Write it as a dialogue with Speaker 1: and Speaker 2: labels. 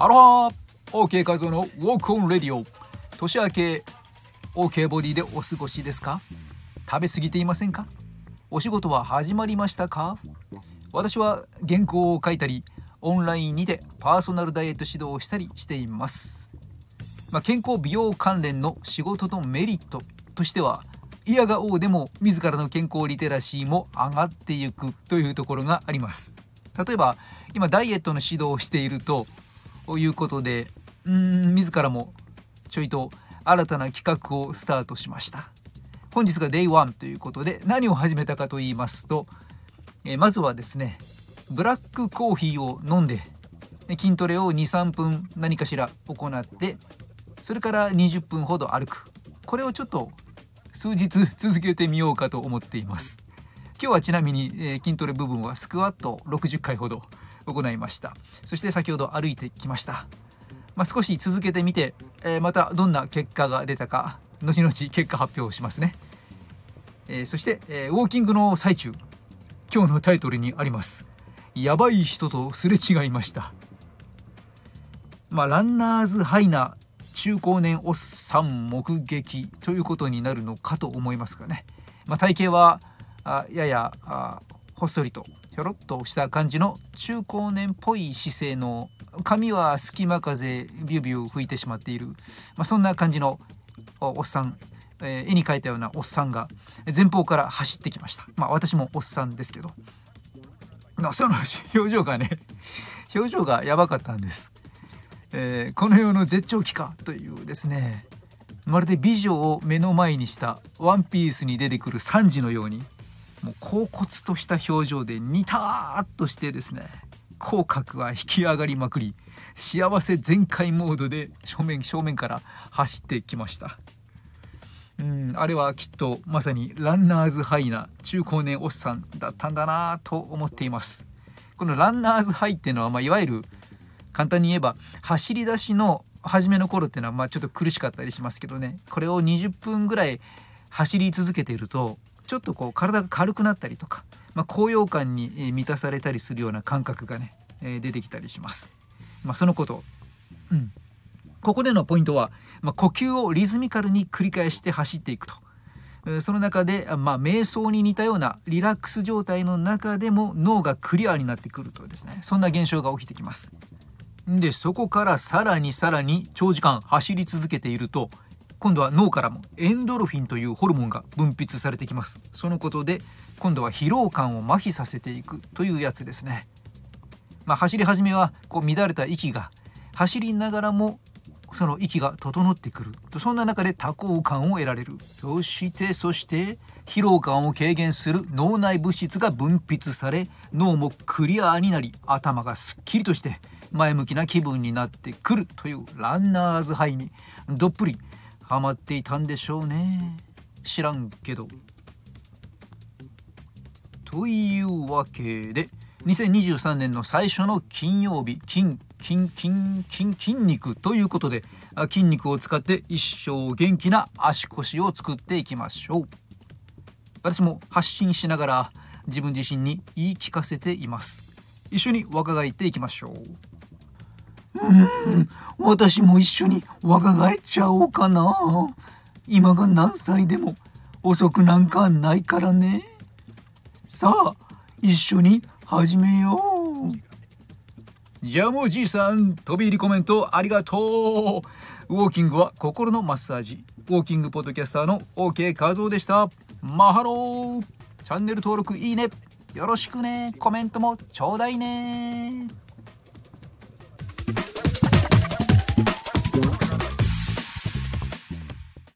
Speaker 1: アロハ !OK 画像のウォークオンレディオ。年明け OK ボディでお過ごしですか？食べ過ぎていませんか？お仕事は始まりましたか？私は原稿を書いたりオンラインにてパーソナルダイエット指導をしたりしています。まあ、健康美容関連の仕事のメリットとしては嫌が王でも自らの健康リテラシーも上がっていくというところがあります。例えば今ダイエットの指導をしているとということでうん自らもちょいと新たな企画をスタートしました。本日が Day1 ということで何を始めたかと言いますと、えまずはですねブラックコーヒーを飲んで筋トレを23分何かしら行ってそれから20分ほど歩く。これをちょっと数日続けてみようかと思っています。今日はちなみに、えー、筋トレ部分はスクワット60回ほど行いました。そして先ほど歩いてきました。まあ、少し続けてみて、えー、またどんな結果が出たか後々結果発表しますね、えー、そして、えウォーキングの最中今日のタイトルにあります。やばい人とすれ違いました。まあ、ランナーズハイな中高年おっさん目撃ということになるのかと思いますがね、まあ、体型はあややあほっそりとひょろっとした感じの中高年っぽい姿勢の髪は隙間風ビュービュー吹いてしまっている、まあ、そんな感じのおっさん、えー、絵に描いたようなおっさんが前方から走ってきました。まあ私もおっさんですけど。その表情がね 表情がやばかったんです。えー、この世の絶頂期かというですね。まるで美女を目の前にしたワンピースに出てくるサンジのように。もう恍惚とした表情でニターッとしてですね口角は引き上がりまくり幸せ全開モードで正面正面から走ってきました。うんあれはきっとまさにランナーズハイな中高年おっさんだったんだなと思っています。このランナーズハイっていうのは、まあ、いわゆる簡単に言えば走り出しの初めの頃っていうのはまあちょっと苦しかったりしますけどね。これを20分ぐらい走り続けているとちょっとこう体が軽くなったりとか、まあ、高揚感に満たされたりするような感覚がね、え出てきたりします。まあ、そのこと、うん、ここでのポイントは、まあ、呼吸をリズミカルに繰り返して走っていくと。その中で、まあ、瞑想に似たようなリラックス状態の中でも脳がクリアになってくるとですねそんな現象が起きてきます。でそこからさらにさらに長時間走り続けていると今度は脳からもエンドルフィンというホルモンが分泌されてきます。そのことで今度は疲労感を麻痺させていくというやつですね。まあ、走り始めはこう乱れた息が走りながらもその息が整ってくる。そんな中で多幸感を得られる。そしてそして疲労感を軽減する脳内物質が分泌され脳もクリアーになり頭がすっきりとして前向きな気分になってくるというランナーズハイにどっぷりハマっていたんでしょうね。知らんけど。というわけで2023年の最初の金曜日金金金金筋肉ということで筋肉を使って一生元気な足腰を作っていきましょう。私も発信しながら自分自身に言い聞かせています。一緒に若返っていきましょう。うん。私も一緒に若返っちゃおうかな。今が何歳でも遅くなんかないからね。さあ一緒に始めよう。ジャムじいさん飛び入りコメントありがとう。ウォーキングは心のマッサージ。ウォーキングポッドキャスターの OK 画像でした。マハロー。チャンネル登録いいね。よろしくね。コメントもちょうだいね。